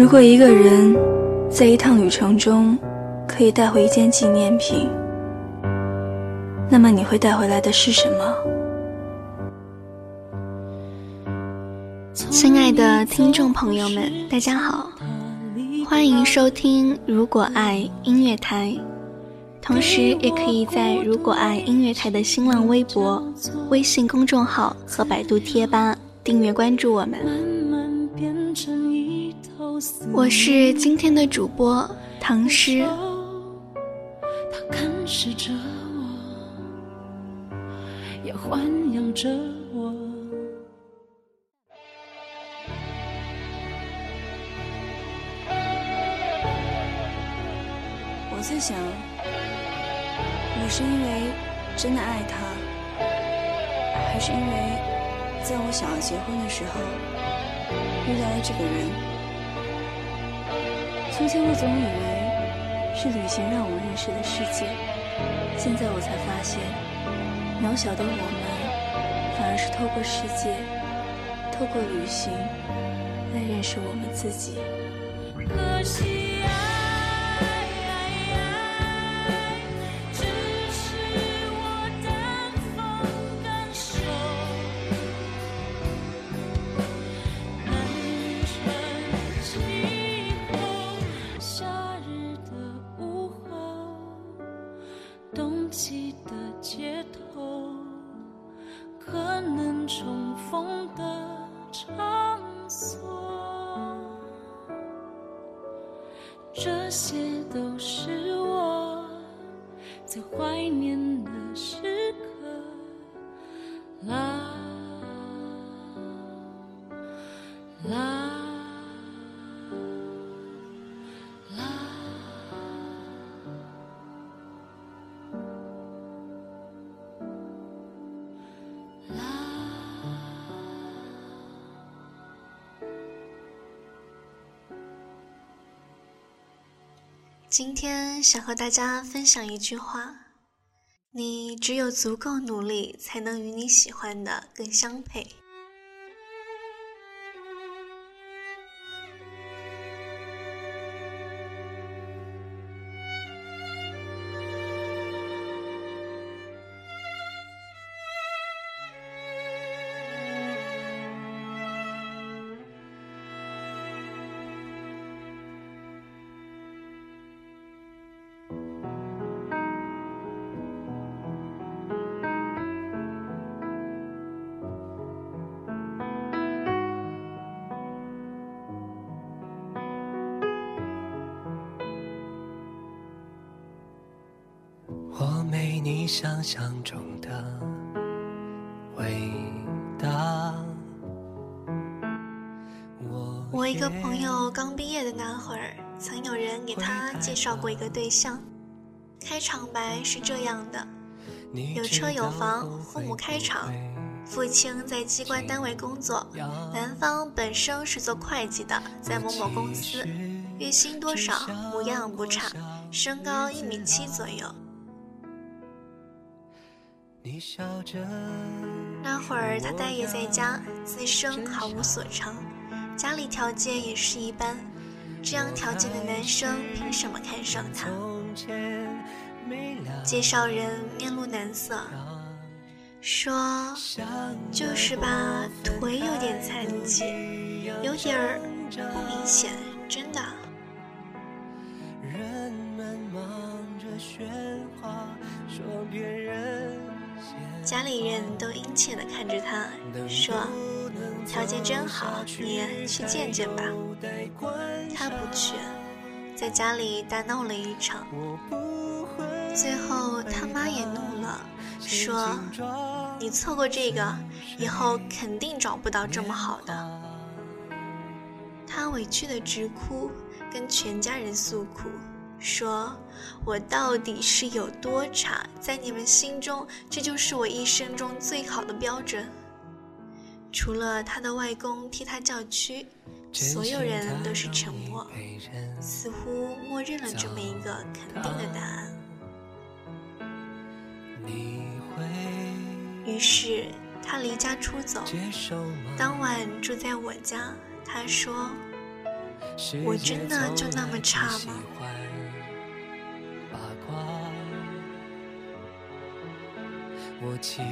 如果一个人在一趟旅程中可以带回一件纪念品，那么你会带回来的是什么？亲爱的听众朋友们，大家好，欢迎收听《如果爱音乐台》，同时也可以在《如果爱音乐台》的新浪微博、微信公众号和百度贴吧订阅关注我们。我是今天的主播唐诗。他看视着我，也豢养着我。我在想，我是因为真的爱他，还是因为在我想要结婚的时候遇到了这个人？从前我总以为是旅行让我认识了世界，现在我才发现，渺小的我们反而是透过世界，透过旅行来认识我们自己。可惜冬季的街头可能重逢的场所。这些都是我最怀念的事。今天想和大家分享一句话：你只有足够努力，才能与你喜欢的更相配。你想象中的伟大。我一个朋友刚毕业的那会儿，曾有人给他介绍过一个对象，开场白是这样的：有车有房，父母开厂，父亲在机关单位工作，男方本身是做会计的，在某某公司，月薪多少，模样不差，身高一米七左右。那会儿他待业在家，自身毫无所长，家里条件也是一般，这样条件的男生凭什么看上他？介绍人面露难色，说就是吧，腿有点残疾，有点儿不明显，真的。家里人都殷切地看着他，说：“条件真好，你去见见吧。”他不去，在家里大闹了一场。最后他妈也怒了，说：“你错过这个，以后肯定找不到这么好的。”他委屈的直哭，跟全家人诉苦。说：“我到底是有多差？在你们心中，这就是我一生中最好的标准。除了他的外公替他叫屈，所有人都是沉默，似乎默认了这么一个肯定的答案。于是他离家出走，当晚住在我家。他说：‘我真的就那么差吗？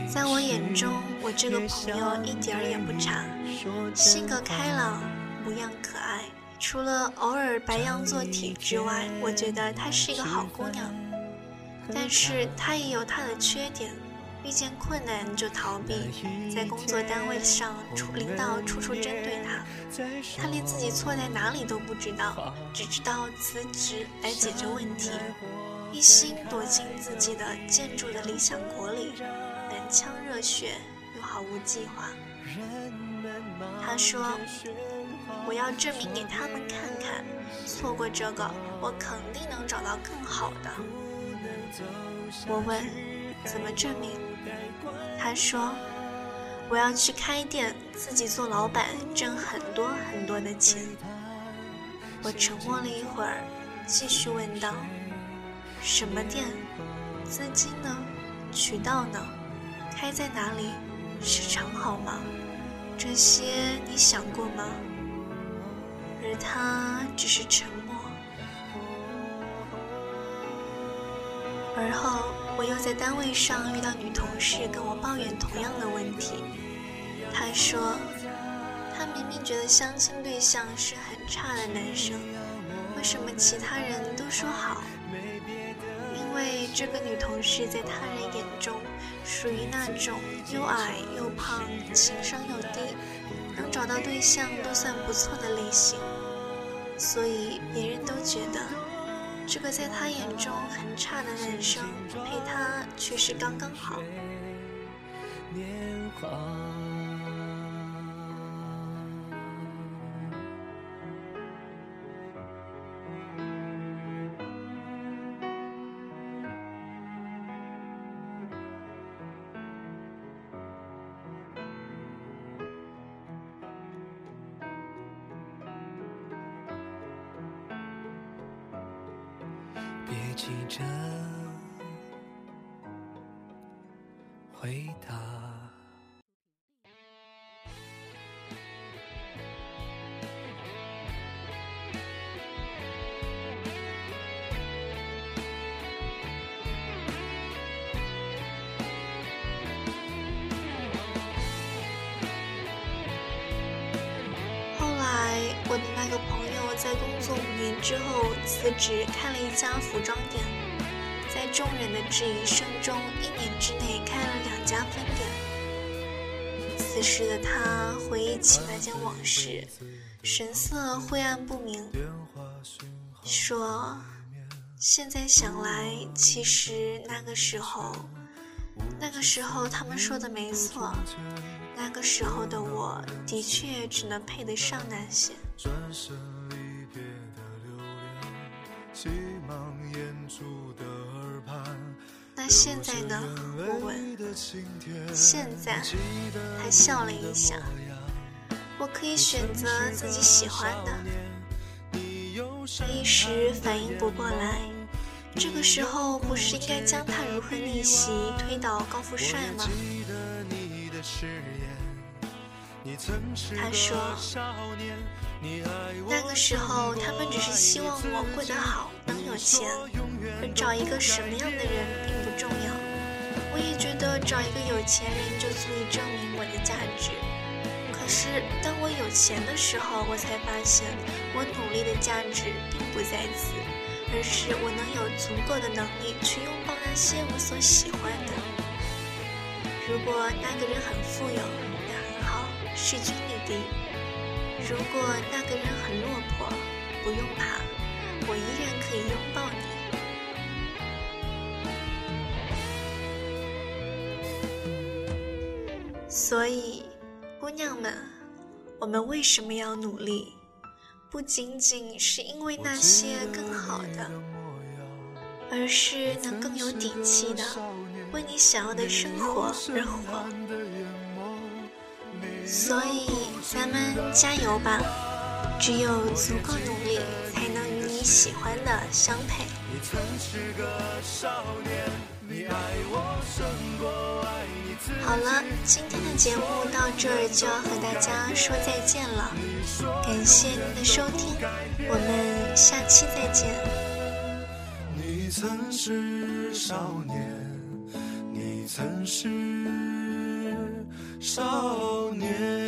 在我眼中，我这个朋友一点儿也不差，性格开朗，模样可爱。除了偶尔白羊座体之外，我觉得她是一个好姑娘。但是她也有她的缺点，遇见困难就逃避，在工作单位上，处领导处处针对她，她连自己错在哪里都不知道，只知道辞职来解决问题。一心躲进自己的建筑的理想国里，满腔热血又毫无计划。他说：“我要证明给他们看看，错过这个，我肯定能找到更好的。”我问：“怎么证明？”他说：“我要去开店，自己做老板，挣很多很多的钱。”我沉默了一会儿，继续问道。什么店？资金呢？渠道呢？开在哪里？市场好吗？这些你想过吗？而他只是沉默。而后，我又在单位上遇到女同事跟我抱怨同样的问题。她说，她明明觉得相亲对象是很差的男生，为什么其他人都说好？因为这个女同事在他人眼中属于那种又矮又胖、情商又低，能找到对象都算不错的类型，所以别人都觉得这个在她眼中很差的男生陪她却是刚刚好。记着回答。后来，我的那个朋友。在工作五年之后辞职，开了一家服装店，在众人的质疑声中，一年之内开了两家分店。此时的他回忆起那件往事，神色晦暗不明，说：“现在想来，其实那个时候，那个时候他们说的没错，那个时候的我的确只能配得上那些。”那现在呢？我问。现在，他笑了一下。我可以选择自己喜欢的。我一时反应不过来。这个时候不是应该将他如何逆袭推倒高富帅吗？他说。那个时候，他们只是希望我过得好，能有钱，而找一个什么样的人并不重要。我也觉得找一个有钱人就足以证明我的价值。可是当我有钱的时候，我才发现我努力的价值并不在此，而是我能有足够的能力去拥抱那些我所喜欢的。如果那个人很富有，势均力敌。如果那个人很落魄，不用怕，我依然可以拥抱你。所以，姑娘们，我们为什么要努力？不仅仅是因为那些更好的，而是能更有底气的为你想要的生活而活。所以，咱们加油吧！只有足够努力，才能与你喜欢的相配。你曾是个少年，你爱我胜过爱你。好了，今天的节目到这儿就要和大家说再见了，感谢您的收听，我们下期再见。你曾是少年，你曾是少年。